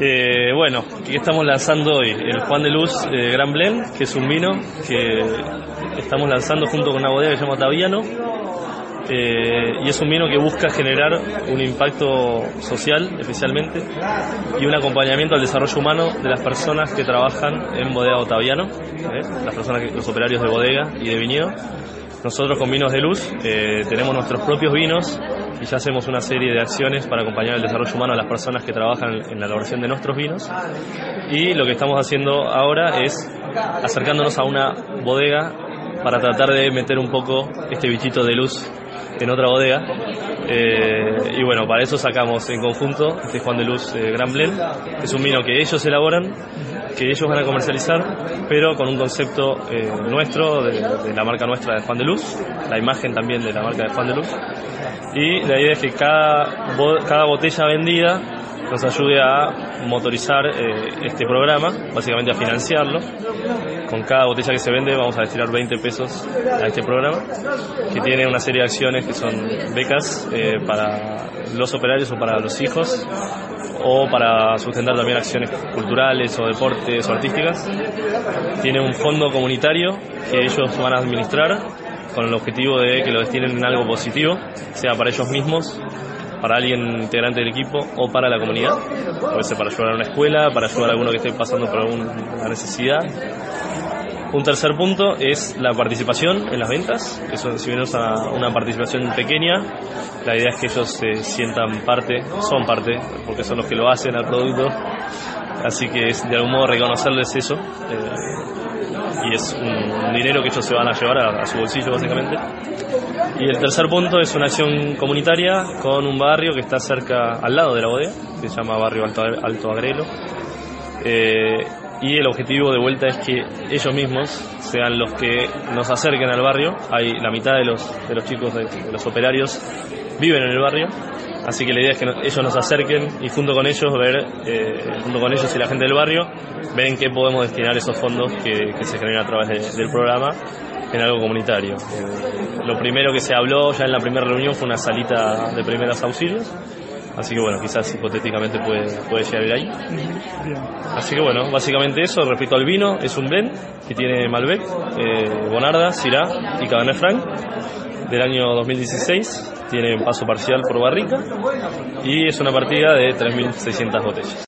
Eh, bueno, aquí estamos lanzando hoy el Juan de Luz eh, Gran Blend, que es un vino que estamos lanzando junto con una bodega que se llama Taviano. Eh, y es un vino que busca generar un impacto social especialmente y un acompañamiento al desarrollo humano de las personas que trabajan en bodega Otaviano, ¿eh? las personas que, los operarios de bodega y de viñedo. Nosotros con Vinos de Luz eh, tenemos nuestros propios vinos y ya hacemos una serie de acciones para acompañar el desarrollo humano a las personas que trabajan en la elaboración de nuestros vinos. Y lo que estamos haciendo ahora es acercándonos a una bodega para tratar de meter un poco este bichito de luz en otra bodega. Eh, y bueno, para eso sacamos en conjunto este Juan de Luz eh, Gran Blend, que es un vino que ellos elaboran, que ellos van a comercializar, pero con un concepto eh, nuestro, de, de la marca nuestra de Juan de Luz, la imagen también de la marca de Juan de Luz. Y la idea es que cada, cada botella vendida nos ayude a motorizar eh, este programa, básicamente a financiarlo. Con cada botella que se vende vamos a destinar 20 pesos a este programa, que tiene una serie de acciones que son becas eh, para los operarios o para los hijos, o para sustentar también acciones culturales o deportes o artísticas. Tiene un fondo comunitario que ellos van a administrar con el objetivo de que lo destinen en algo positivo, sea para ellos mismos, para alguien integrante del equipo o para la comunidad. Puede ser para ayudar a una escuela, para ayudar a alguno que esté pasando por alguna necesidad. Un tercer punto es la participación en las ventas. Eso, si bien es una, una participación pequeña, la idea es que ellos se sientan parte, son parte, porque son los que lo hacen al producto. Así que es de algún modo reconocerles eso. eh, y es un, un dinero que ellos se van a llevar a, a su bolsillo básicamente. Y el tercer punto es una acción comunitaria con un barrio que está cerca, al lado de la bodega, que se llama Barrio Alto, Alto Agrelo. Eh, y el objetivo de vuelta es que ellos mismos sean los que nos acerquen al barrio. Hay la mitad de los, de los chicos, de, de los operarios, viven en el barrio. Así que la idea es que no- ellos nos acerquen y junto con ellos ver, eh, junto con ellos y la gente del barrio, ven qué podemos destinar esos fondos que, que se generan a través de- del programa en algo comunitario. Eh, lo primero que se habló ya en la primera reunión fue una salita de primeros auxilios. Así que bueno, quizás hipotéticamente puede, puede llegar ahí. Así que bueno, básicamente eso. Respecto al vino, es un blend que tiene Malbec, eh, Bonarda, Syrah y Cabernet Franc del año 2016. Tiene paso parcial por barrica y es una partida de 3.600 botellas.